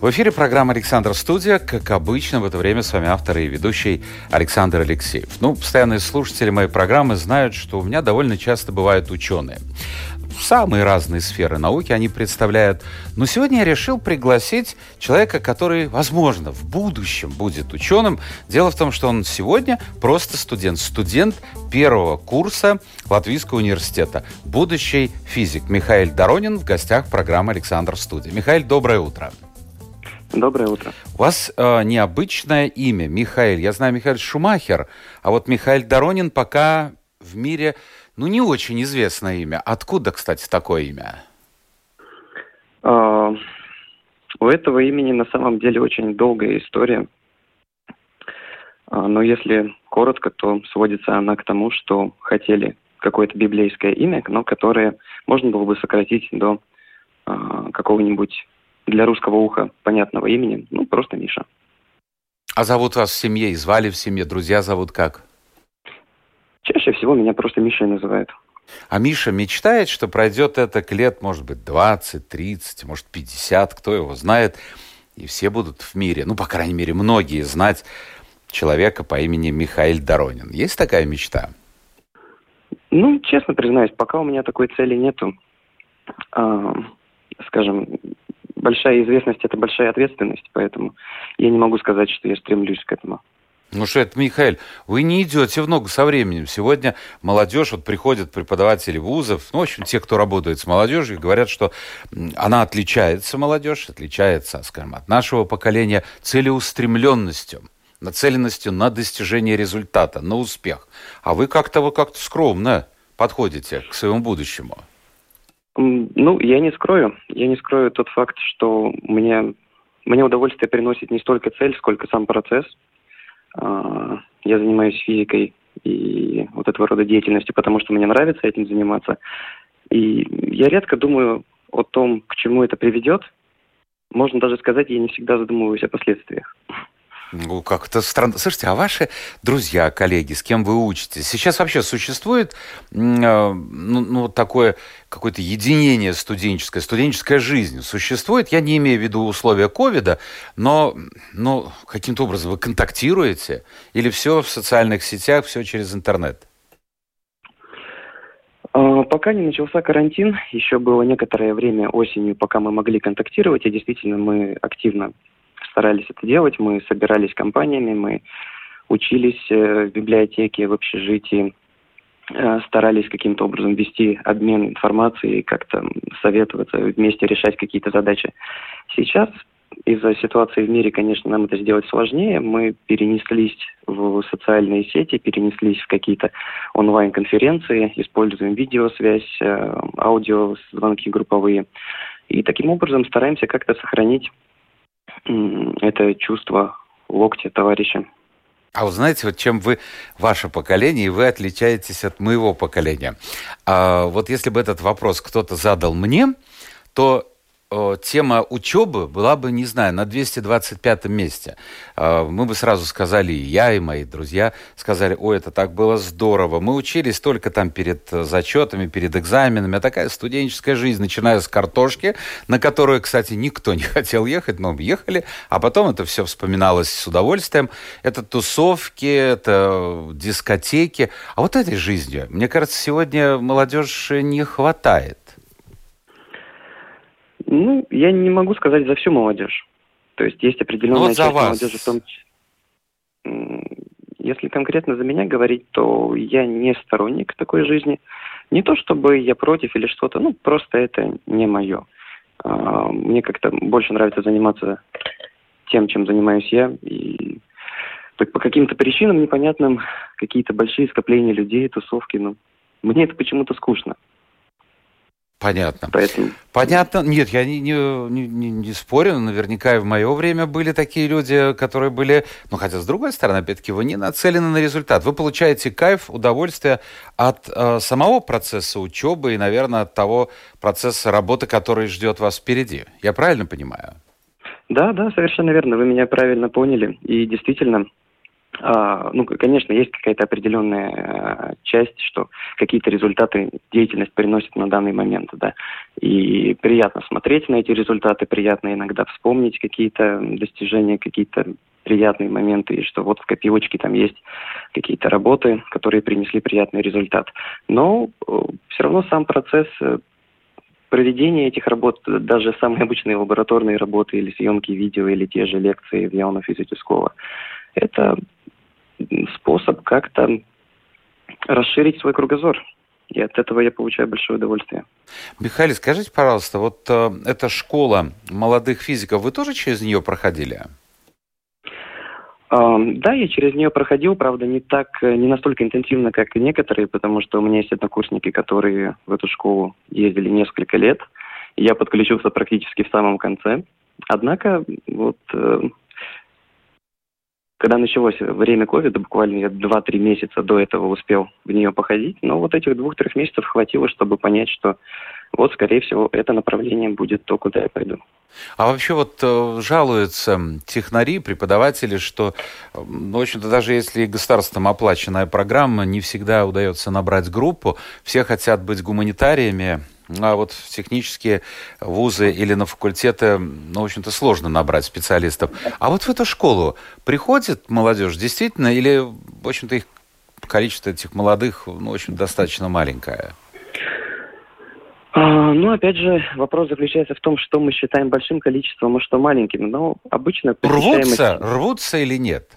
В эфире программа «Александр Студия». Как обычно, в это время с вами автор и ведущий Александр Алексеев. Ну, постоянные слушатели моей программы знают, что у меня довольно часто бывают ученые самые разные сферы науки они представляют. Но сегодня я решил пригласить человека, который, возможно, в будущем будет ученым. Дело в том, что он сегодня просто студент. Студент первого курса Латвийского университета. Будущий физик Михаил Доронин в гостях программы «Александр Студия». Михаил, доброе утро. Доброе утро. У вас э, необычное имя, Михаил. Я знаю Михаил Шумахер, а вот Михаил Доронин пока в мире ну, не очень известное имя. Откуда, кстати, такое имя? А, у этого имени на самом деле очень долгая история. А, но если коротко, то сводится она к тому, что хотели какое-то библейское имя, но которое можно было бы сократить до а, какого-нибудь для русского уха понятного имени, ну, просто Миша. А зовут вас в семье и звали в семье, друзья зовут как? Чаще всего меня просто Мишей называют. А Миша мечтает, что пройдет это к лет, может быть, 20, 30, может, 50, кто его знает, и все будут в мире, ну, по крайней мере, многие знать человека по имени Михаил Доронин. Есть такая мечта? Ну, честно признаюсь, пока у меня такой цели нету. А, скажем, большая известность – это большая ответственность, поэтому я не могу сказать, что я стремлюсь к этому. Ну что это, Михаил, вы не идете в ногу со временем. Сегодня молодежь, вот приходят преподаватели вузов, ну, в общем, те, кто работает с молодежью, говорят, что она отличается, молодежь, отличается, скажем, от нашего поколения целеустремленностью, нацеленностью на достижение результата, на успех. А вы как-то вы как-то скромно подходите к своему будущему. Ну, я не скрою. Я не скрою тот факт, что мне, мне удовольствие приносит не столько цель, сколько сам процесс – а, я занимаюсь физикой и вот этого рода деятельностью, потому что мне нравится этим заниматься. И я редко думаю о том, к чему это приведет. Можно даже сказать, я не всегда задумываюсь о последствиях. Ну, как-то странно. Слушайте, а ваши друзья, коллеги, с кем вы учитесь, сейчас вообще существует а, ну, ну, такое какое-то единение студенческое, студенческая жизнь существует? Я не имею в виду условия ковида, но, но каким-то образом вы контактируете? Или все в социальных сетях, все через интернет? А, пока не начался карантин, еще было некоторое время осенью, пока мы могли контактировать, и действительно мы активно старались это делать. Мы собирались компаниями, мы учились э, в библиотеке, в общежитии, э, старались каким-то образом вести обмен информацией, как-то советоваться, вместе решать какие-то задачи. Сейчас из-за ситуации в мире, конечно, нам это сделать сложнее. Мы перенеслись в социальные сети, перенеслись в какие-то онлайн-конференции, используем видеосвязь, э, аудио, звонки групповые. И таким образом стараемся как-то сохранить это чувство локтя товарища. А вы знаете, вот чем вы, ваше поколение, и вы отличаетесь от моего поколения. А, вот если бы этот вопрос кто-то задал мне, то тема учебы была бы, не знаю, на 225 месте. А, мы бы сразу сказали, и я, и мои друзья сказали, ой, это так было здорово. Мы учились только там перед зачетами, перед экзаменами. А такая студенческая жизнь, начиная с картошки, на которую, кстати, никто не хотел ехать, но ехали. А потом это все вспоминалось с удовольствием. Это тусовки, это дискотеки. А вот этой жизнью, мне кажется, сегодня молодежь не хватает. Ну, я не могу сказать за всю молодежь. То есть есть определенная ну, вот часть вас. молодежи в том Если конкретно за меня говорить, то я не сторонник такой жизни. Не то чтобы я против или что-то, ну, просто это не мое. А, мне как-то больше нравится заниматься тем, чем занимаюсь я. И по каким-то причинам непонятным, какие-то большие скопления людей, тусовки, ну, мне это почему-то скучно. Понятно. Поэтому... Понятно. Нет, я не, не, не, не спорю. Наверняка и в мое время были такие люди, которые были... Ну, хотя, с другой стороны, опять-таки, вы не нацелены на результат. Вы получаете кайф, удовольствие от э, самого процесса учебы и, наверное, от того процесса работы, который ждет вас впереди. Я правильно понимаю? Да, да, совершенно верно. Вы меня правильно поняли. И действительно, ну, конечно, есть какая-то определенная а, часть, что какие-то результаты деятельность приносит на данный момент, да. И приятно смотреть на эти результаты, приятно иногда вспомнить какие-то достижения, какие-то приятные моменты, и что вот в копилочке там есть какие-то работы, которые принесли приятный результат. Но э, все равно сам процесс э, проведения этих работ, даже самые обычные лабораторные работы или съемки видео, или те же лекции в Яуна физического, это способ как-то расширить свой кругозор. И от этого я получаю большое удовольствие. Михаил, скажите, пожалуйста, вот э, эта школа молодых физиков, вы тоже через нее проходили? Да, я через нее проходил, правда, не так, не настолько интенсивно, как и некоторые, потому что у меня есть однокурсники, которые в эту школу ездили несколько лет. И я подключился практически в самом конце. Однако, вот э, когда началось время ковида, буквально я 2-3 месяца до этого успел в нее походить, но вот этих двух-трех месяцев хватило, чтобы понять, что вот, скорее всего, это направление будет то, куда я пойду. А вообще вот э, жалуются технари, преподаватели, что, ну, в общем-то, даже если государством оплаченная программа, не всегда удается набрать группу, все хотят быть гуманитариями, а вот в технические вузы или на факультеты, ну, в общем-то, сложно набрать специалистов. А вот в эту школу приходит молодежь действительно или, в общем-то, их количество этих молодых, ну, в общем, достаточно маленькое? А, ну, опять же, вопрос заключается в том, что мы считаем большим количеством, а что маленьким. Но обычно... Рвутся, рвутся или нет?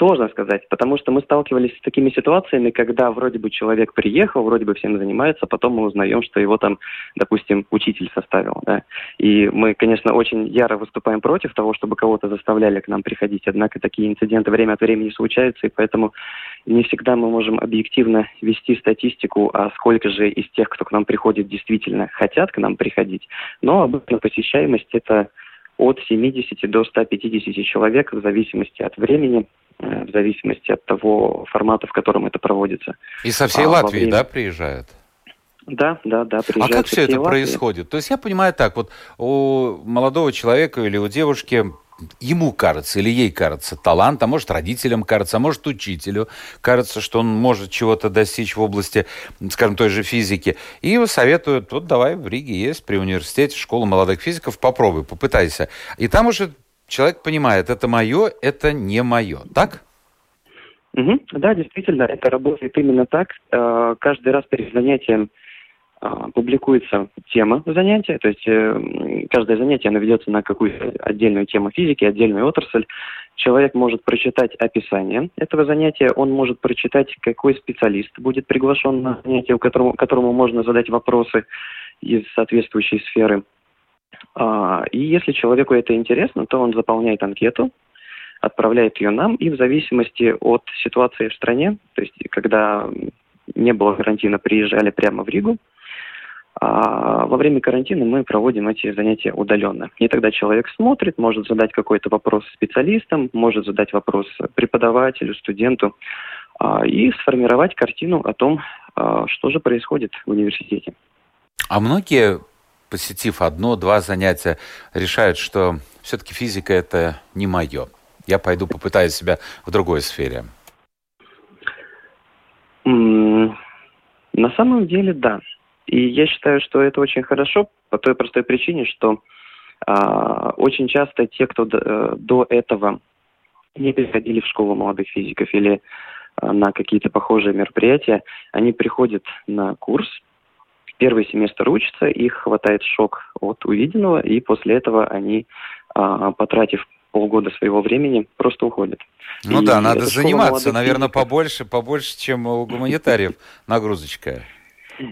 Сложно сказать, потому что мы сталкивались с такими ситуациями, когда вроде бы человек приехал, вроде бы всем занимается, потом мы узнаем, что его там, допустим, учитель составил. Да? И мы, конечно, очень яро выступаем против того, чтобы кого-то заставляли к нам приходить, однако такие инциденты время от времени случаются, и поэтому не всегда мы можем объективно вести статистику, а сколько же из тех, кто к нам приходит, действительно хотят к нам приходить. Но обычно посещаемость это от 70 до 150 человек в зависимости от времени в зависимости от того формата, в котором это проводится. И со всей а, Латвии, время... да, приезжают? Да, да, да. А как все это Латвии. происходит? То есть я понимаю так, вот у молодого человека или у девушки ему кажется или ей кажется талант, а может родителям кажется, а может учителю кажется, что он может чего-то достичь в области, скажем, той же физики. И советуют, вот давай в Риге есть при университете школа молодых физиков, попробуй, попытайся. И там уже человек понимает, это мое, это не мое, так? Угу. Да, действительно, это работает именно так. Э, каждый раз перед занятием э, публикуется тема занятия, то есть э, каждое занятие оно ведется на какую-то отдельную тему физики, отдельную отрасль. Человек может прочитать описание этого занятия, он может прочитать, какой специалист будет приглашен на занятие, которому, которому можно задать вопросы из соответствующей сферы. А, и если человеку это интересно, то он заполняет анкету, отправляет ее нам, и в зависимости от ситуации в стране, то есть когда не было карантина, приезжали прямо в Ригу, а во время карантина мы проводим эти занятия удаленно. И тогда человек смотрит, может задать какой-то вопрос специалистам, может задать вопрос преподавателю, студенту, а, и сформировать картину о том, что же происходит в университете. А многие посетив одно-два занятия, решают, что все-таки физика это не мое. Я пойду попытаюсь себя в другой сфере. На самом деле, да. И я считаю, что это очень хорошо по той простой причине, что а, очень часто те, кто до, э, до этого не приходили в школу молодых физиков или а, на какие-то похожие мероприятия, они приходят на курс, первый семестр учатся, их хватает шок от увиденного, и после этого они, а, потратив полгода своего времени, просто уходят. Ну и да, надо заниматься, наверное, физиков. побольше, побольше, чем у гуманитариев нагрузочка.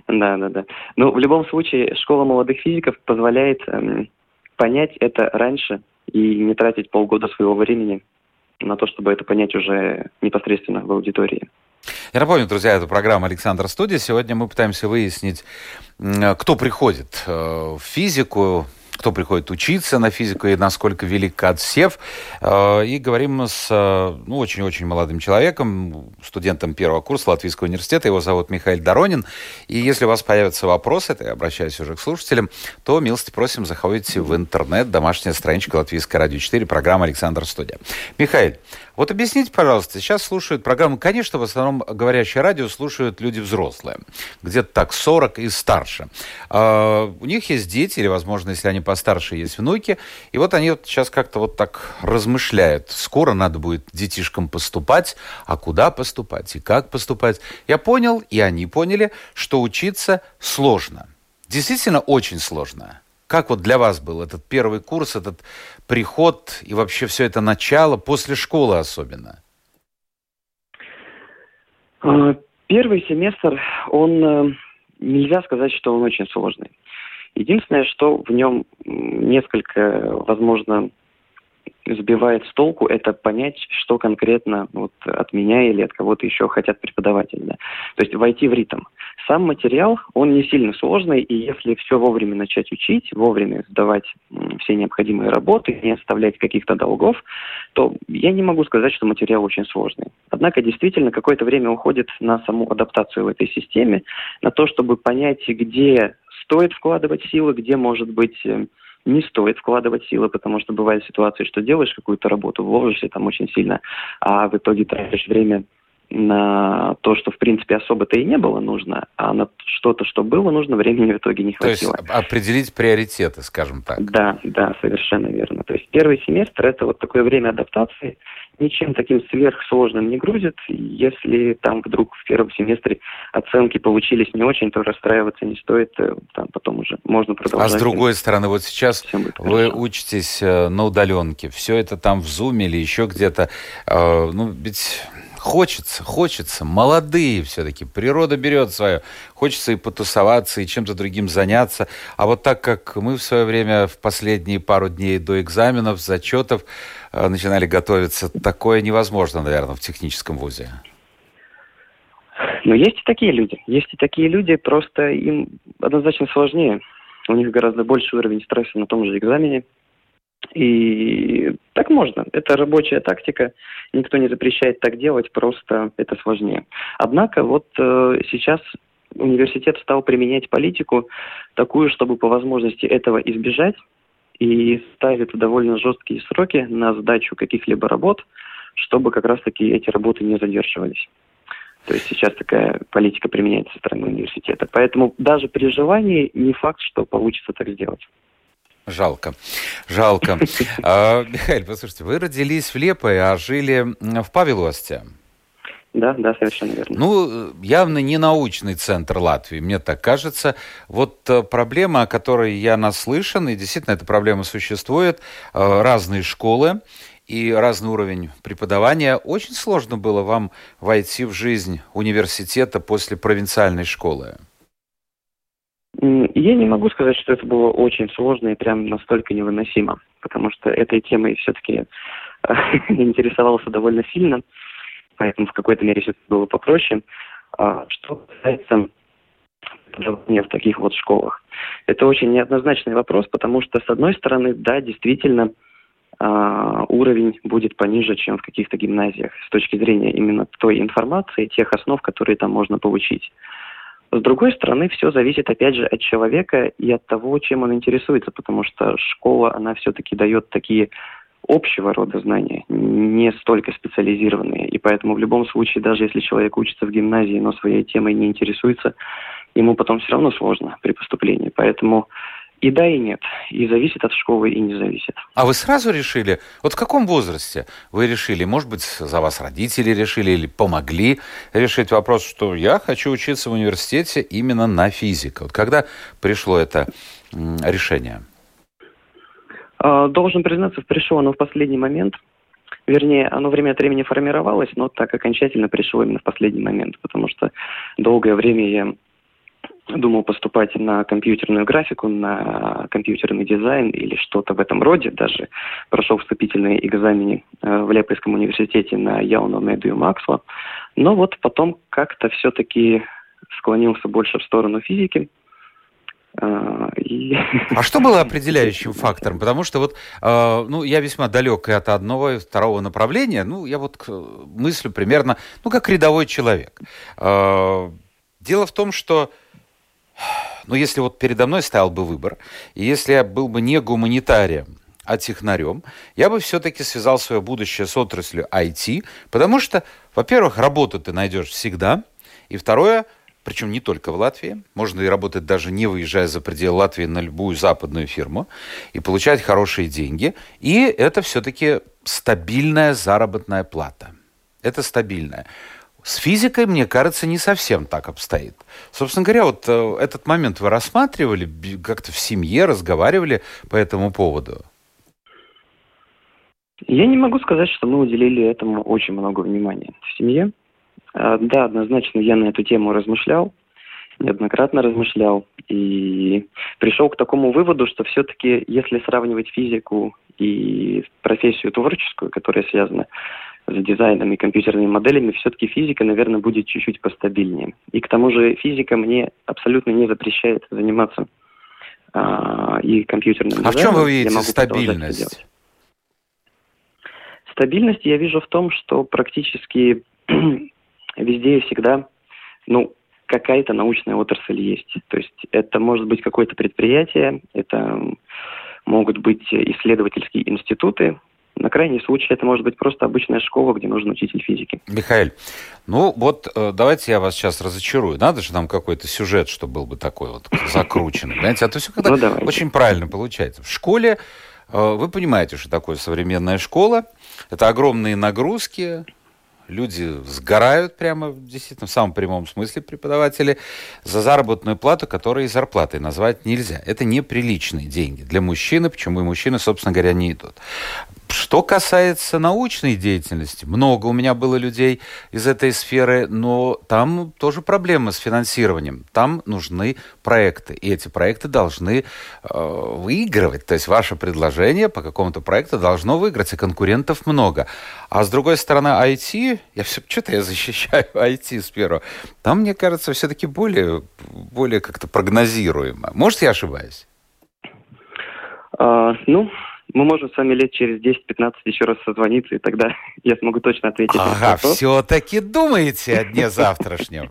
Да, да, да. Но в любом случае школа молодых физиков позволяет эм, понять это раньше и не тратить полгода своего времени на то, чтобы это понять уже непосредственно в аудитории. Я напомню, друзья, это программа «Александр Студия». Сегодня мы пытаемся выяснить, кто приходит э, в физику, кто приходит учиться на физику и насколько велик отсев. Э, и говорим с э, ну, очень-очень молодым человеком, студентом первого курса Латвийского университета. Его зовут Михаил Доронин. И если у вас появятся вопросы, это я обращаюсь уже к слушателям, то, милости просим, заходите в интернет, домашняя страничка Латвийское радио 4, программа «Александр Студия». Михаил, вот объясните, пожалуйста, сейчас слушают программу, конечно, в основном говорящее радио слушают люди взрослые, где-то так 40 и старше. А, у них есть дети, или, возможно, если они постарше, есть внуки, и вот они вот сейчас как-то вот так размышляют. Скоро надо будет детишкам поступать, а куда поступать и как поступать. Я понял, и они поняли, что учиться сложно. Действительно очень сложно. Как вот для вас был этот первый курс, этот приход и вообще все это начало, после школы особенно? А, первый семестр, он э, нельзя сказать, что он очень сложный. Единственное, что в нем несколько, возможно, сбивает с толку, это понять, что конкретно вот от меня или от кого-то еще хотят преподаватели. Да? То есть войти в ритм. Сам материал, он не сильно сложный, и если все вовремя начать учить, вовремя сдавать все необходимые работы, не оставлять каких-то долгов, то я не могу сказать, что материал очень сложный. Однако действительно какое-то время уходит на саму адаптацию в этой системе, на то, чтобы понять, где стоит вкладывать силы, где может быть э, не стоит вкладывать силы, потому что бывают ситуации, что делаешь какую-то работу, вложишься там очень сильно, а в итоге тратишь время на то, что, в принципе, особо-то и не было нужно, а на что-то, что было нужно, времени в итоге не хватило. То есть определить приоритеты, скажем так. Да, да, совершенно верно. То есть первый семестр – это вот такое время адаптации, ничем таким сверхсложным не грузит. Если там вдруг в первом семестре оценки получились не очень, то расстраиваться не стоит, э, там потом уже можно продолжать. А с другой стороны, вот сейчас вы учитесь э, на удаленке, все это там в Zoom или еще где-то, э, ну ведь Хочется, хочется. Молодые все-таки. Природа берет свое. Хочется и потусоваться, и чем-то другим заняться. А вот так как мы в свое время в последние пару дней до экзаменов, зачетов э, начинали готовиться, такое невозможно, наверное, в техническом вузе. Но есть и такие люди. Есть и такие люди, просто им однозначно сложнее. У них гораздо больше уровень стресса на том же экзамене. И так можно. Это рабочая тактика. Никто не запрещает так делать, просто это сложнее. Однако вот э, сейчас университет стал применять политику такую, чтобы по возможности этого избежать и ставит довольно жесткие сроки на сдачу каких-либо работ, чтобы как раз-таки эти работы не задерживались. То есть сейчас такая политика применяется со стороны университета. Поэтому даже при желании не факт, что получится так сделать. Жалко, жалко. А, Михаил, послушайте, вы родились в Лепое, а жили в Павелосте. Да, да, совершенно верно. Ну, явно не научный центр Латвии, мне так кажется. Вот э, проблема, о которой я наслышан, и действительно эта проблема существует, э, разные школы и разный уровень преподавания. Очень сложно было вам войти в жизнь университета после провинциальной школы. Я не могу сказать, что это было очень сложно и прям настолько невыносимо, потому что этой темой все-таки э, интересовался довольно сильно, поэтому в какой-то мере все было попроще. А что касается преподавания в таких вот школах, это очень неоднозначный вопрос, потому что, с одной стороны, да, действительно, Uh, уровень будет пониже, чем в каких-то гимназиях с точки зрения именно той информации, тех основ, которые там можно получить. С другой стороны, все зависит, опять же, от человека и от того, чем он интересуется, потому что школа, она все-таки дает такие общего рода знания, не столько специализированные. И поэтому в любом случае, даже если человек учится в гимназии, но своей темой не интересуется, ему потом все равно сложно при поступлении. Поэтому и да, и нет. И зависит от школы, и не зависит. А вы сразу решили, вот в каком возрасте вы решили, может быть, за вас родители решили или помогли решить вопрос, что я хочу учиться в университете именно на физику? Вот когда пришло это решение? А, должен признаться, пришло оно в последний момент. Вернее, оно время от времени формировалось, но так окончательно пришло именно в последний момент, потому что долгое время я думал поступать на компьютерную графику, на компьютерный дизайн или что-то в этом роде. Даже прошел вступительные экзамены э, в Лепойском университете на Яуну Медию Максла. Но вот потом как-то все-таки склонился больше в сторону физики. Э. А что было определяющим фактором? Потому что вот, э, ну, я весьма далек и от одного и второго направления. Ну, я вот мыслю примерно, ну, как рядовой человек. Дело в том, что но если вот передо мной стоял бы выбор, и если я был бы не гуманитарием, а технарем, я бы все-таки связал свое будущее с отраслью IT, потому что, во-первых, работу ты найдешь всегда, и второе, причем не только в Латвии, можно и работать даже не выезжая за пределы Латвии на любую западную фирму, и получать хорошие деньги, и это все-таки стабильная заработная плата. Это стабильная. С физикой, мне кажется, не совсем так обстоит. Собственно говоря, вот э, этот момент вы рассматривали, как-то в семье разговаривали по этому поводу? Я не могу сказать, что мы уделили этому очень много внимания в семье. А, да, однозначно я на эту тему размышлял, неоднократно размышлял и пришел к такому выводу, что все-таки, если сравнивать физику и профессию творческую, которая связана с дизайном и компьютерными моделями, все-таки физика, наверное, будет чуть-чуть постабильнее. И к тому же физика мне абсолютно не запрещает заниматься а, и компьютерным дизайном. А в чем вы видите стабильность? Стабильность я вижу в том, что практически везде и всегда, ну, какая-то научная отрасль есть. То есть это может быть какое-то предприятие, это могут быть исследовательские институты, на крайний случай это может быть просто обычная школа, где нужен учитель физики. Михаил, ну вот э, давайте я вас сейчас разочарую. Надо же нам какой-то сюжет, чтобы был бы такой вот закрученный. Знаете, а то все когда ну, очень правильно получается. В школе э, вы понимаете, что такое современная школа. Это огромные нагрузки, люди сгорают прямо, действительно, в самом прямом смысле преподаватели, за заработную плату, которую и зарплатой назвать нельзя. Это неприличные деньги для мужчины, почему и мужчины, собственно говоря, не идут. Что касается научной деятельности, много у меня было людей из этой сферы, но там тоже проблемы с финансированием. Там нужны проекты, и эти проекты должны э, выигрывать. То есть ваше предложение по какому-то проекту должно выиграть, и конкурентов много. А с другой стороны, IT, я все, что-то я защищаю IT с первого, там, мне кажется, все-таки более, более как-то прогнозируемо. Может, я ошибаюсь? А, ну, мы можем с вами лет через 10-15 еще раз созвониться, и тогда я смогу точно ответить ага, все-таки думаете о дне завтрашнем?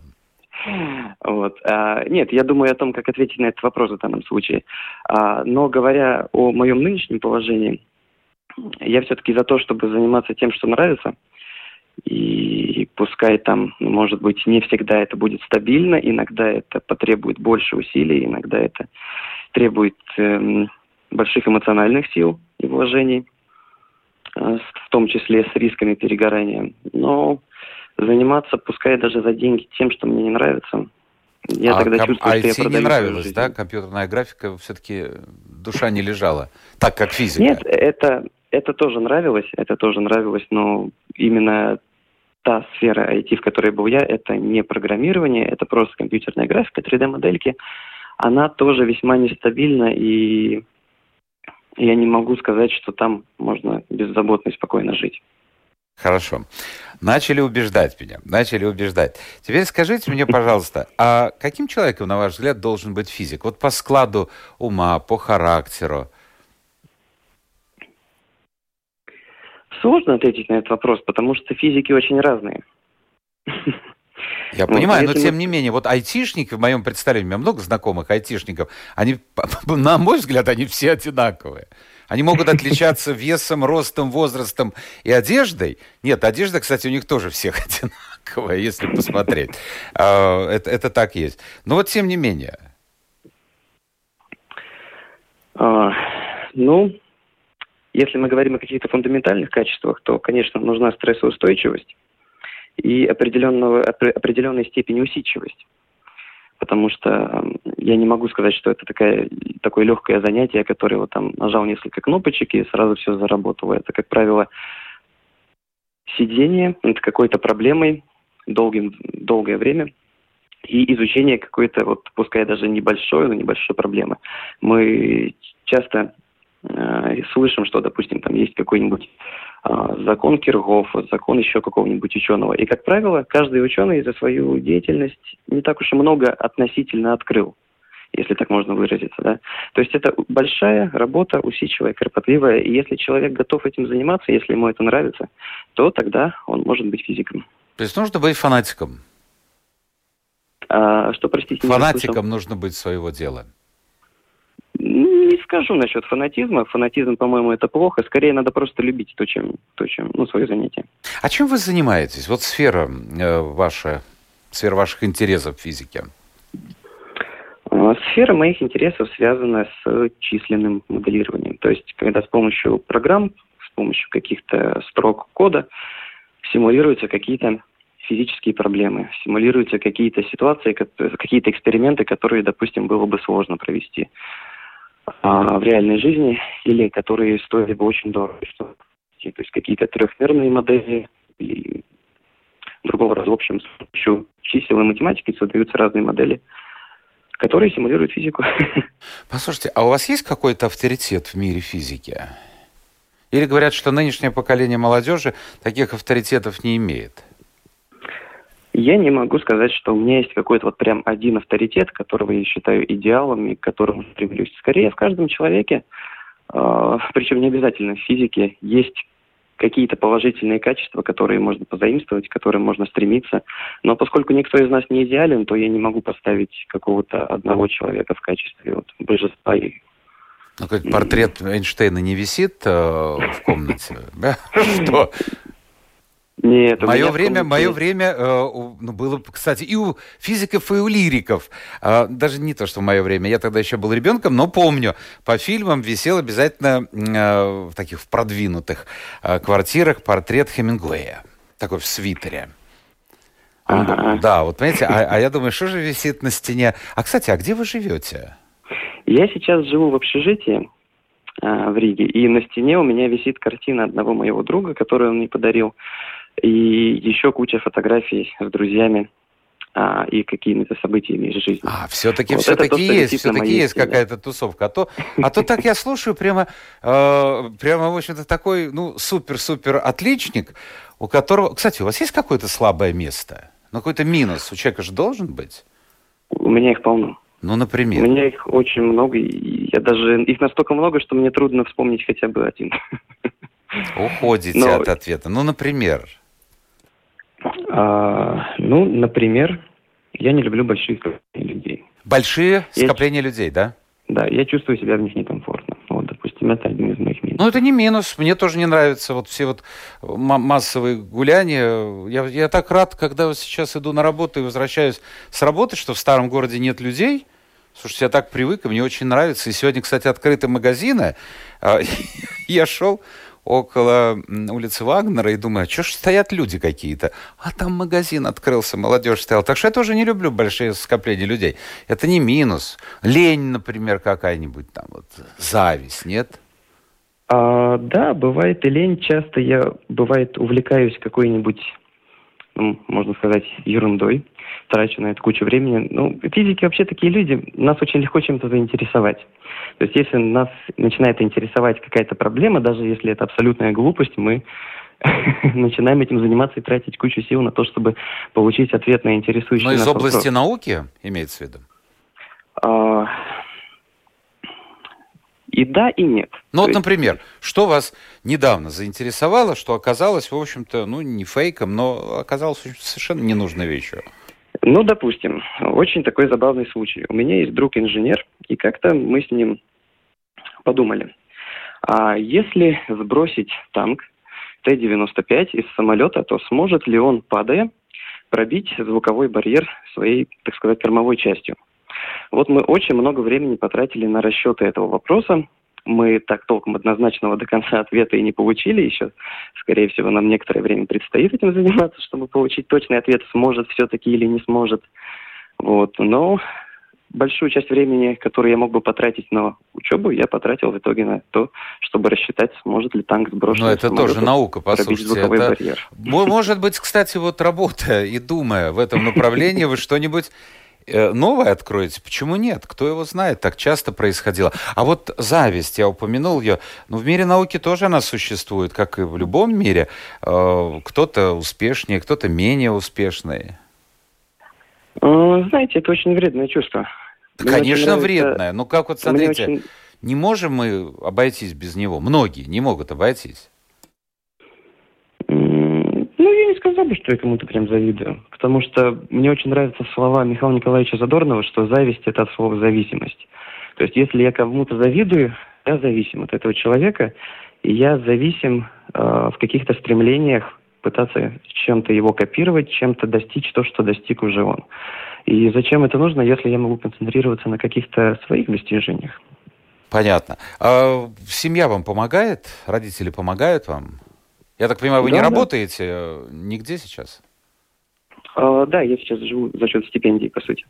Вот. А, нет, я думаю о том, как ответить на этот вопрос в данном случае. А, но говоря о моем нынешнем положении, я все-таки за то, чтобы заниматься тем, что нравится. И пускай там, может быть, не всегда это будет стабильно, иногда это потребует больше усилий, иногда это требует эм, больших эмоциональных сил и вложений, э, в том числе с рисками перегорания. Но заниматься, пускай даже за деньги, тем, что мне не нравится, я а тогда чувствую, IT что я не нравилось, да? Компьютерная графика все-таки душа не лежала, так как физика. Нет, это, это тоже нравилось, это тоже нравилось, но именно та сфера IT, в которой был я, это не программирование, это просто компьютерная графика, 3D-модельки. Она тоже весьма нестабильна и я не могу сказать, что там можно беззаботно и спокойно жить. Хорошо. Начали убеждать меня, начали убеждать. Теперь скажите мне, пожалуйста, а каким человеком, на ваш взгляд, должен быть физик? Вот по складу ума, по характеру. Сложно ответить на этот вопрос, потому что физики очень разные. Я вот, понимаю, но тем не менее, вот айтишники, в моем представлении, у меня много знакомых айтишников, они, на мой взгляд, они все одинаковые. Они могут отличаться весом, ростом, возрастом и одеждой. Нет, одежда, кстати, у них тоже всех одинаковая, если посмотреть. А, это, это так есть. Но вот тем не менее. А, ну, если мы говорим о каких-то фундаментальных качествах, то, конечно, нужна стрессоустойчивость и определенного, определенной степени усидчивость. Потому что я не могу сказать, что это такая, такое легкое занятие, которое вот там нажал несколько кнопочек и сразу все заработало. Это, как правило, сидение над какой-то проблемой долгим, долгое время. и изучение какой-то, вот пускай даже небольшой, но небольшой проблемы. Мы часто э, слышим, что, допустим, там есть какой-нибудь э, закон Киргофа, закон еще какого-нибудь ученого. И, как правило, каждый ученый за свою деятельность не так уж и много относительно открыл если так можно выразиться. Да? То есть это большая работа, усидчивая, кропотливая, и если человек готов этим заниматься, если ему это нравится, то тогда он может быть физиком. То есть нужно быть фанатиком? А, что, простите, Фанатиком нужно быть своего дела. Не скажу насчет фанатизма. Фанатизм, по-моему, это плохо. Скорее, надо просто любить то, чем, то, чем ну, свое занятие. А чем вы занимаетесь? Вот сфера э, ваша, сфера ваших интересов в физике. А, сфера моих интересов связана с численным моделированием. То есть, когда с помощью программ, с помощью каких-то строк кода симулируются какие-то физические проблемы, симулируются какие-то ситуации, какие-то эксперименты, которые, допустим, было бы сложно провести а, в реальной жизни или которые стоили бы очень дорого. То есть какие-то трехмерные модели или другого рода. В общем, с помощью чисел и математики создаются разные модели, которые симулируют физику. Послушайте, а у вас есть какой-то авторитет в мире физики? Или говорят, что нынешнее поколение молодежи таких авторитетов не имеет? Я не могу сказать, что у меня есть какой-то вот прям один авторитет, которого я считаю идеалом и к которому стремлюсь. Скорее, в каждом человеке, э, причем не обязательно в физике, есть какие-то положительные качества, которые можно позаимствовать, к которым можно стремиться. Но поскольку никто из нас не идеален, то я не могу поставить какого-то одного человека в качестве вот, божества. И... Ну, как портрет Эйнштейна не висит э, в комнате? Что? Нет, мое время, мое время э, ну, было, кстати, и у физиков, и у лириков. Э, даже не то, что в мое время. Я тогда еще был ребенком, но помню, по фильмам висел обязательно э, в таких продвинутых э, квартирах портрет Хемингуэя. Такой в свитере. Ага. Да, вот понимаете, а, а я думаю, что же висит на стене? А, кстати, а где вы живете? Я сейчас живу в общежитии э, в Риге, и на стене у меня висит картина одного моего друга, которую он мне подарил и еще куча фотографий с друзьями а, и какими-то событиями из жизни. А, все-таки, вот все-таки есть, все-таки есть какая-то тусовка. А то, а то так я слушаю прямо, э, прямо, в общем-то, такой, ну, супер-супер отличник, у которого... Кстати, у вас есть какое-то слабое место? Ну, какой-то минус у человека же должен быть? У меня их полно. Ну, например? У меня их очень много, и я даже... Их настолько много, что мне трудно вспомнить хотя бы один. Уходите Но... от ответа. Ну, например? А, ну, например, я не люблю большие скопления людей. Большие скопления я... людей, да? Да, я чувствую себя в них некомфортно. Вот, допустим, это один из моих минусов. Ну, это не минус. Мне тоже не нравятся вот все вот массовые гуляния. Я, я так рад, когда вот сейчас иду на работу и возвращаюсь с работы, что в старом городе нет людей. Слушайте, я так привык, и мне очень нравится. И сегодня, кстати, открыты магазины. А, я шел, около улицы Вагнера и думаю, а что ж стоят люди какие-то? А там магазин открылся, молодежь стояла. Так что я тоже не люблю большие скопления людей. Это не минус. Лень, например, какая-нибудь там вот, зависть, нет? А, да, бывает и лень. Часто я, бывает, увлекаюсь какой-нибудь, ну, можно сказать, ерундой трачу на это кучу времени. Ну, физики вообще такие люди, нас очень легко чем-то заинтересовать. То есть если нас начинает интересовать какая-то проблема, даже если это абсолютная глупость, мы начинаем этим заниматься и тратить кучу сил на то, чтобы получить ответ на интересующий Но из области вопрос. науки имеется в виду? А... И да, и нет. Ну вот, есть... например, что вас недавно заинтересовало, что оказалось, в общем-то, ну, не фейком, но оказалось совершенно ненужной вещью? Ну, допустим, очень такой забавный случай. У меня есть друг-инженер, и как-то мы с ним подумали, а если сбросить танк Т-95 из самолета, то сможет ли он, падая, пробить звуковой барьер своей, так сказать, кормовой частью? Вот мы очень много времени потратили на расчеты этого вопроса, мы так толком однозначного до конца ответа и не получили еще. Скорее всего, нам некоторое время предстоит этим заниматься, чтобы получить точный ответ, сможет все-таки или не сможет. Вот. Но большую часть времени, которую я мог бы потратить на учебу, я потратил в итоге на то, чтобы рассчитать, сможет ли танк сброшенный Но это тоже наука, послушайте. Это... Барьер. Может быть, кстати, вот работая и думая в этом направлении, вы что-нибудь новое откроете. Почему нет? Кто его знает? Так часто происходило. А вот зависть, я упомянул ее, но в мире науки тоже она существует, как и в любом мире. Э, кто-то успешнее, кто-то менее успешный. Э, знаете, это очень вредное чувство. Мне Конечно, нравится... вредное. Ну как вот смотрите, очень... не можем мы обойтись без него. Многие не могут обойтись. Я не сказал бы, что я кому-то прям завидую. Потому что мне очень нравятся слова Михаила Николаевича Задорнова, что зависть – это от слова «зависимость». То есть, если я кому-то завидую, я зависим от этого человека, и я зависим э, в каких-то стремлениях пытаться чем-то его копировать, чем-то достичь то, что достиг уже он. И зачем это нужно, если я могу концентрироваться на каких-то своих достижениях? Понятно. А семья вам помогает? Родители помогают вам? Я так понимаю, вы да, не да. работаете э, нигде сейчас? А, да, я сейчас живу за счет стипендии, по сути.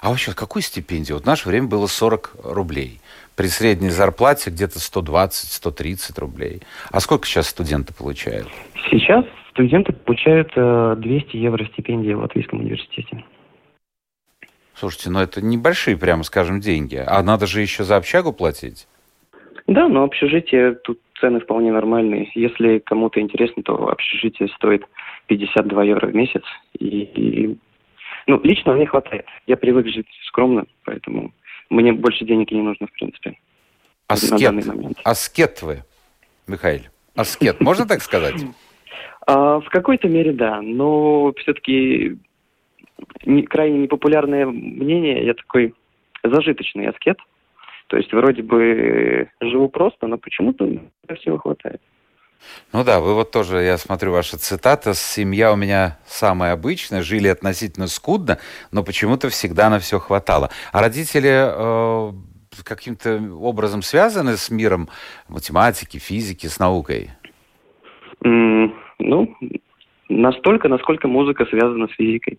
А вообще, какой стипендии? Вот в наше время было 40 рублей. При средней зарплате где-то 120-130 рублей. А сколько сейчас студенты получают? Сейчас студенты получают 200 э, евро стипендии в Латвийском университете. Слушайте, ну это небольшие, прямо скажем, деньги. А надо же еще за общагу платить? Да, но общежитие тут цены вполне нормальные. Если кому-то интересно, то общежитие стоит 52 евро в месяц. И, и ну, лично мне хватает. Я привык жить скромно, поэтому мне больше денег и не нужно, в принципе. Аскет. Аскет вы, Михаил. Аскет, можно так сказать? А, в какой-то мере да, но все-таки не, крайне непопулярное мнение, я такой зажиточный аскет. То есть вроде бы живу просто, но почему-то всего хватает. Ну да, вы вот тоже, я смотрю, ваша цитата, «Семья у меня самая обычная, жили относительно скудно, но почему-то всегда на все хватало». А родители э, каким-то образом связаны с миром математики, физики, с наукой? Mm, ну, настолько, насколько музыка связана с физикой.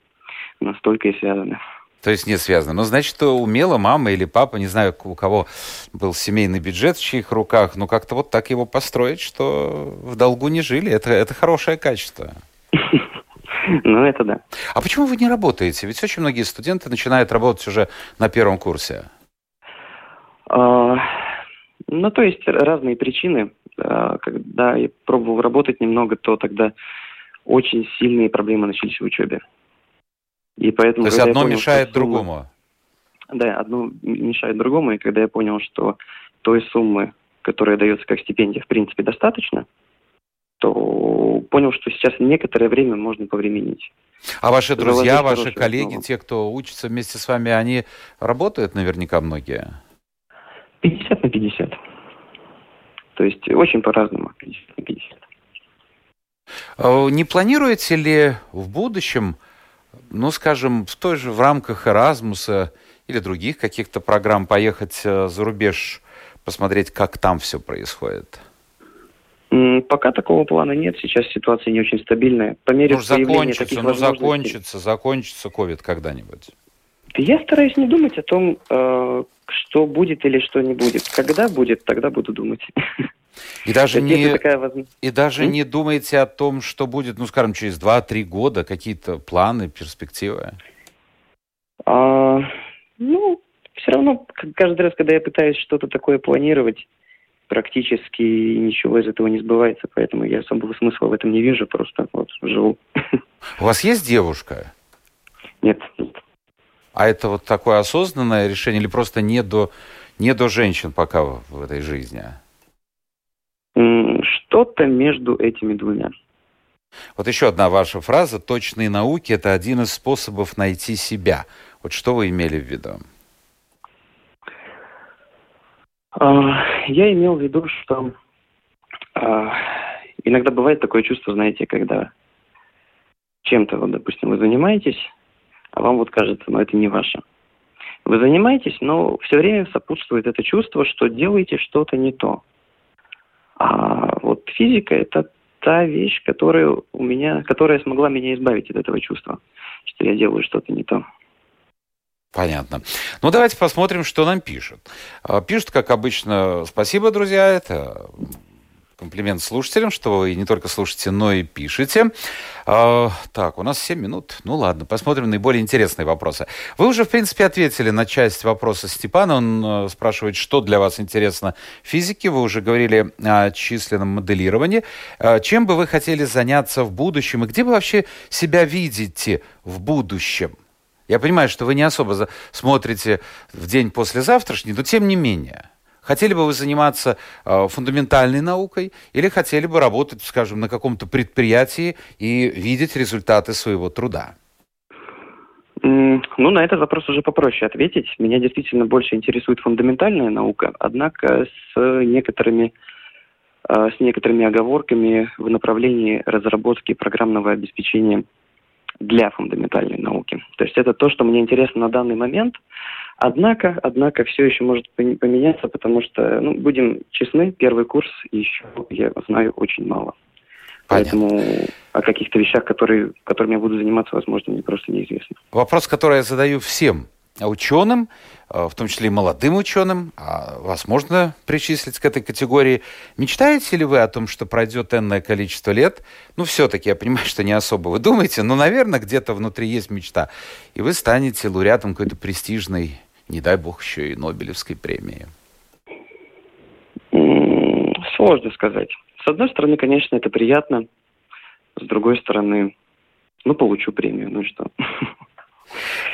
Настолько и связана. То есть не связано. Но значит, умела мама или папа, не знаю, у кого был семейный бюджет в чьих руках, но как-то вот так его построить, что в долгу не жили. Это, это хорошее качество. Ну, это да. А почему вы не работаете? Ведь очень многие студенты начинают работать уже на первом курсе. А, ну, то есть разные причины. А, когда я пробовал работать немного, то тогда очень сильные проблемы начались в учебе. И поэтому, То есть одно понял, мешает сумма, другому? Да, одно мешает другому. И когда я понял, что той суммы, которая дается как стипендия, в принципе, достаточно, то понял, что сейчас некоторое время можно повременить. А ваши друзья, ваши коллеги, основу. те, кто учится вместе с вами, они работают наверняка многие? 50 на 50. То есть очень по-разному, 50 на 50. А не планируете ли в будущем, ну, скажем, в той же в рамках Эразмуса или других каких-то программ поехать э, за рубеж, посмотреть, как там все происходит? Пока такого плана нет. Сейчас ситуация не очень стабильная. По мере ну, закончится, таких ну, закончится, закончится ковид когда-нибудь. Я стараюсь не думать о том, э, что будет или что не будет. Когда будет, тогда буду думать. И даже, не, такая и даже не думаете о том, что будет, ну, скажем, через 2-3 года, какие-то планы, перспективы? А, ну, все равно, каждый раз, когда я пытаюсь что-то такое планировать, практически ничего из этого не сбывается, поэтому я особого смысла в этом не вижу, просто вот живу. У вас есть девушка? Нет, нет. А это вот такое осознанное решение или просто не до, не до женщин пока в, в этой жизни? Что-то между этими двумя. Вот еще одна ваша фраза. Точные науки – это один из способов найти себя. Вот что вы имели в виду? А, я имел в виду, что а, иногда бывает такое чувство, знаете, когда чем-то, вот, допустим, вы занимаетесь, а вам вот кажется, ну это не ваше. Вы занимаетесь, но все время сопутствует это чувство, что делаете что-то не то. А вот физика – это та вещь, которая у меня, которая смогла меня избавить от этого чувства, что я делаю что-то не то. Понятно. Ну, давайте посмотрим, что нам пишут. А, пишут, как обычно, спасибо, друзья, это комплимент слушателям, что вы не только слушаете, но и пишете. А, так, у нас 7 минут. Ну ладно, посмотрим наиболее интересные вопросы. Вы уже, в принципе, ответили на часть вопроса Степана. Он э, спрашивает, что для вас интересно в физике. Вы уже говорили о численном моделировании. Э, чем бы вы хотели заняться в будущем и где вы вообще себя видите в будущем? Я понимаю, что вы не особо смотрите в день после завтрашний, но тем не менее – Хотели бы вы заниматься э, фундаментальной наукой или хотели бы работать, скажем, на каком-то предприятии и видеть результаты своего труда? Ну, на этот вопрос уже попроще ответить. Меня действительно больше интересует фундаментальная наука, однако с некоторыми, э, с некоторыми оговорками в направлении разработки программного обеспечения для фундаментальной науки. То есть это то, что мне интересно на данный момент – Однако, однако, все еще может поменяться, потому что, ну, будем честны, первый курс еще я знаю очень мало. Понятно. Поэтому о каких-то вещах, которые, которыми я буду заниматься, возможно, мне просто неизвестно. Вопрос, который я задаю всем ученым, э, в том числе и молодым ученым, а вас можно причислить к этой категории. Мечтаете ли вы о том, что пройдет энное количество лет? Ну, все-таки я понимаю, что не особо вы думаете, но, наверное, где-то внутри есть мечта. И вы станете лауреатом какой-то престижной не дай бог, еще и Нобелевской премии? Сложно сказать. С одной стороны, конечно, это приятно. С другой стороны, ну, получу премию, ну что.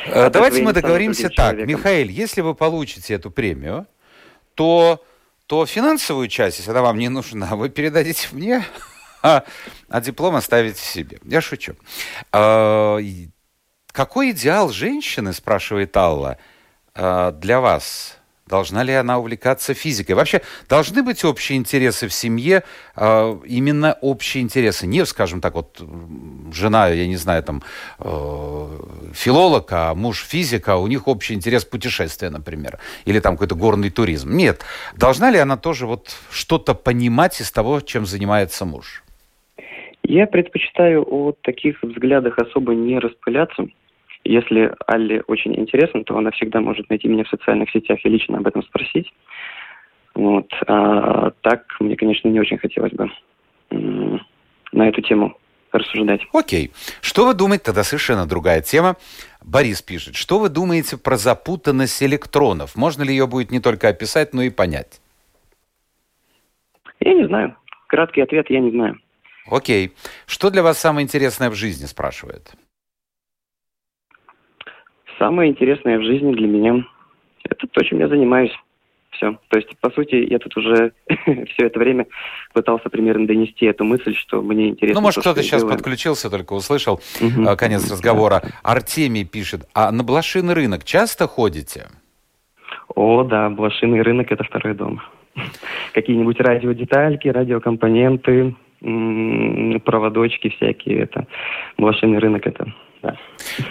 Э, давайте мы договоримся так. Михаил, если вы получите эту премию, то, то финансовую часть, если она вам не нужна, вы передадите мне, а, а диплом оставите себе. Я шучу. А, какой идеал женщины, спрашивает Алла, для вас? Должна ли она увлекаться физикой? Вообще, должны быть общие интересы в семье, а, именно общие интересы. Не, скажем так, вот жена, я не знаю, там, э, филолог, а муж физика, у них общий интерес путешествия, например, или там какой-то горный туризм. Нет. Должна ли она тоже вот что-то понимать из того, чем занимается муж? Я предпочитаю о таких взглядах особо не распыляться. Если Алле очень интересно, то она всегда может найти меня в социальных сетях и лично об этом спросить. Вот. А так, мне, конечно, не очень хотелось бы на эту тему рассуждать. Окей. Что вы думаете, тогда совершенно другая тема. Борис пишет, что вы думаете про запутанность электронов? Можно ли ее будет не только описать, но и понять? Я не знаю. Краткий ответ, я не знаю. Окей. Что для вас самое интересное в жизни, спрашивает? Самое интересное в жизни для меня – это то, чем я занимаюсь. Все. То есть, по сути, я тут уже все это время пытался примерно донести эту мысль, что мне интересно. Ну, может, кто-то сейчас делаю. подключился, только услышал угу. конец разговора. Артемий пишет, а на блошиный рынок часто ходите? О, да, блошиный рынок – это второй дом. Какие-нибудь радиодетальки, радиокомпоненты, проводочки всякие. Это блошиный рынок – это да.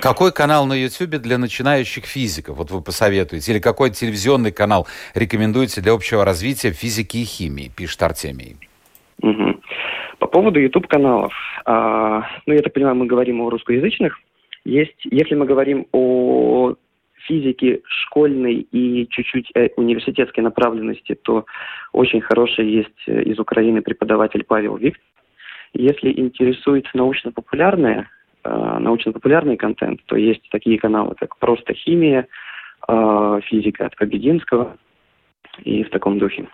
Какой канал на YouTube для начинающих физиков, вот вы посоветуете? Или какой телевизионный канал рекомендуете для общего развития физики и химии, пишет Артемий? Угу. По поводу YouTube-каналов. А, ну, я так понимаю, мы говорим о русскоязычных. Есть, если мы говорим о физике школьной и чуть-чуть э, университетской направленности, то очень хороший есть э, из Украины преподаватель Павел Виктор. Если интересует научно-популярное, научно-популярный контент, то есть такие каналы, как «Просто химия», э, «Физика от Побединского» и в таком духе.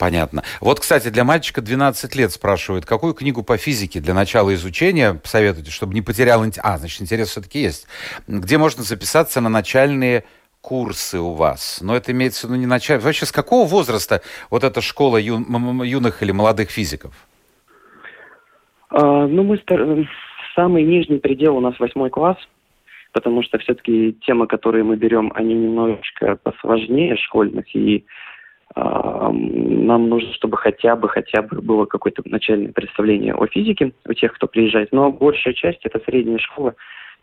Понятно. Вот, кстати, для мальчика 12 лет спрашивают, какую книгу по физике для начала изучения советуете, чтобы не потерял интерес? А, значит, интерес все-таки есть. Где можно записаться на начальные курсы у вас? Но это имеется в виду не начальные. Вообще, с какого возраста вот эта школа ю... юных или молодых физиков? А, ну, мы стар самый нижний предел у нас восьмой класс, потому что все-таки темы, которые мы берем, они немножечко посложнее школьных, и э, нам нужно, чтобы хотя бы, хотя бы было какое-то начальное представление о физике у тех, кто приезжает. Но большая часть это средняя школа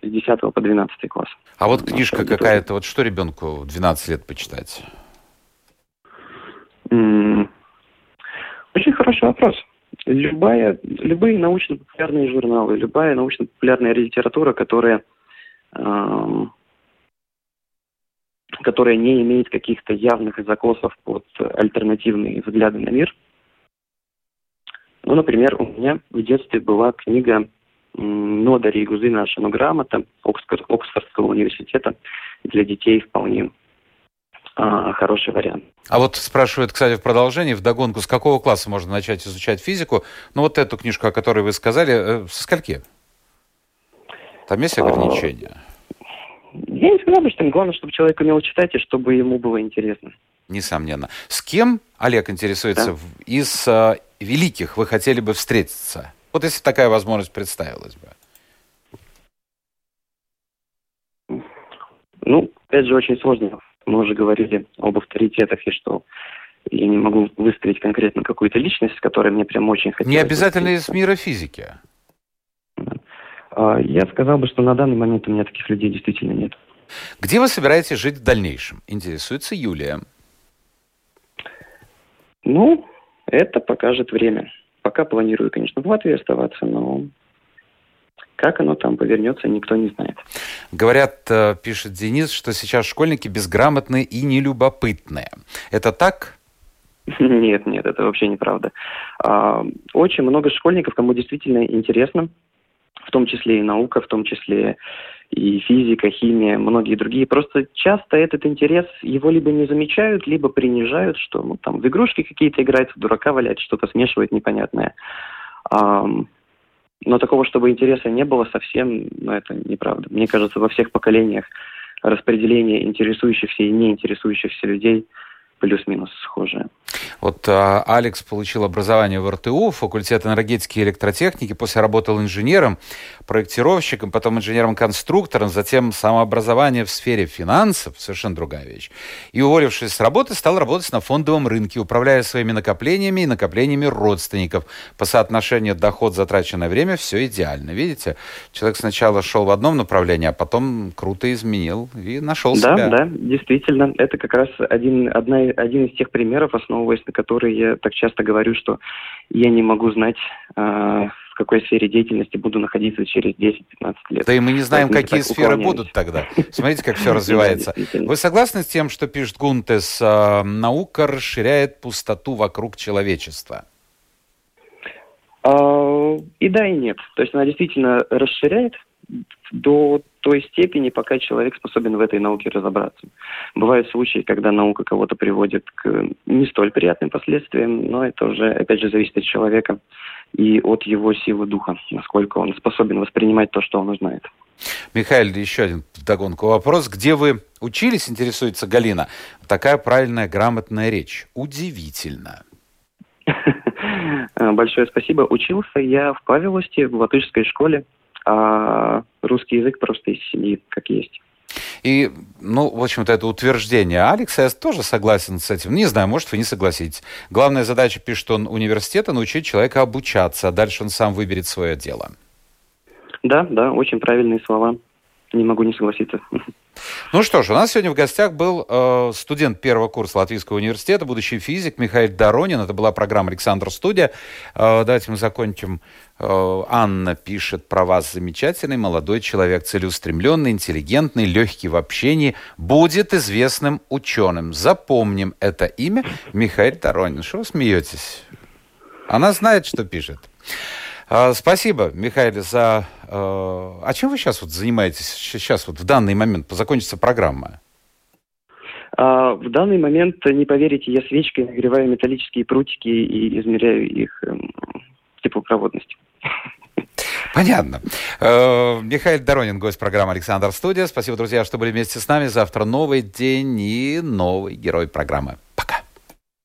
с 10 по 12 класс. А вот книжка какая-то, вот что ребенку в 12 лет почитать? Очень хороший вопрос любая, любые научно-популярные журналы, любая научно-популярная литература, которая, э, которая не имеет каких-то явных закосов под альтернативные взгляды на мир. Ну, например, у меня в детстве была книга Нода Ригузына Шанограмота Оксфордского университета для детей вполне а, хороший вариант. А вот спрашивают, кстати, в продолжении, в догонку, с какого класса можно начать изучать физику? Ну, вот эту книжку, о которой вы сказали, э, со скольки? Там есть ограничения? Я не сказал бы, что главное, чтобы человек умел читать и чтобы ему было интересно. Несомненно. С кем, Олег интересуется, да. из э, великих вы хотели бы встретиться? Вот если такая возможность представилась бы. Ну, опять же, очень сложно. Мы уже говорили об авторитетах и что я не могу выставить конкретно какую-то личность, с которой мне прям очень хотелось. Не обязательно из мира физики. А, я сказал бы, что на данный момент у меня таких людей действительно нет. Где вы собираетесь жить в дальнейшем? Интересуется Юлия. Ну, это покажет время. Пока планирую, конечно, в Латвии оставаться, но как оно там повернется, никто не знает. Говорят, э, пишет Денис, что сейчас школьники безграмотные и нелюбопытные. Это так? Нет, нет, это вообще неправда. А, очень много школьников, кому действительно интересно, в том числе и наука, в том числе и физика, химия, многие другие. Просто часто этот интерес его либо не замечают, либо принижают, что ну, там в игрушки какие-то играют, в дурака валяют, что-то смешивают непонятное. Но такого, чтобы интереса не было совсем, ну, это неправда. Мне кажется, во всех поколениях распределение интересующихся и не интересующихся людей плюс-минус схожее. Вот а, Алекс получил образование в РТУ, факультет энергетики и электротехники, после работал инженером, проектировщиком, потом инженером-конструктором, затем самообразование в сфере финансов, совершенно другая вещь. И, уволившись с работы, стал работать на фондовом рынке, управляя своими накоплениями и накоплениями родственников. По соотношению доход, затраченное время, все идеально. Видите, человек сначала шел в одном направлении, а потом круто изменил и нашел да, себя. Да, да, действительно. Это как раз один, одна, один из тех примеров, основываясь на которые я так часто говорю, что я не могу знать, э, в какой сфере деятельности буду находиться через 10-15 лет. Да и мы не знаем, Поэтому какие сферы будут тогда. Смотрите, как все развивается. Вы согласны с тем, что пишет Гунтес, э, наука расширяет пустоту вокруг человечества? А, и да, и нет. То есть она действительно расширяет до той степени, пока человек способен в этой науке разобраться. Бывают случаи, когда наука кого-то приводит к не столь приятным последствиям, но это уже, опять же, зависит от человека и от его силы духа, насколько он способен воспринимать то, что он узнает. Михаил, еще один вдогонку вопрос. Где вы учились, интересуется Галина? Такая правильная, грамотная речь. Удивительно. Большое спасибо. Учился я в Павелости, в латышской школе а русский язык просто из семьи как есть. И, ну, в общем-то, это утверждение Алекса, я тоже согласен с этим. Не знаю, может, вы не согласитесь. Главная задача, пишет он, университета, научить человека обучаться, а дальше он сам выберет свое дело. Да, да, очень правильные слова. Не могу не согласиться. Ну что ж, у нас сегодня в гостях был э, студент первого курса Латвийского университета, будущий физик Михаил Доронин. Это была программа «Александр Студия». Э, давайте мы закончим. Э, Анна пишет про вас замечательный молодой человек, целеустремленный, интеллигентный, легкий в общении, будет известным ученым. Запомним это имя Михаил Доронин. Что вы смеетесь? Она знает, что пишет. А, спасибо, Михаил, за... А, а чем вы сейчас вот занимаетесь, сейчас вот в данный момент, закончится программа? А, в данный момент, не поверите, я свечкой нагреваю металлические прутики и измеряю их эм, теплопроводность. Понятно. Э, Михаил Доронин, гость программы «Александр Студия». Спасибо, друзья, что были вместе с нами. Завтра новый день и новый герой программы.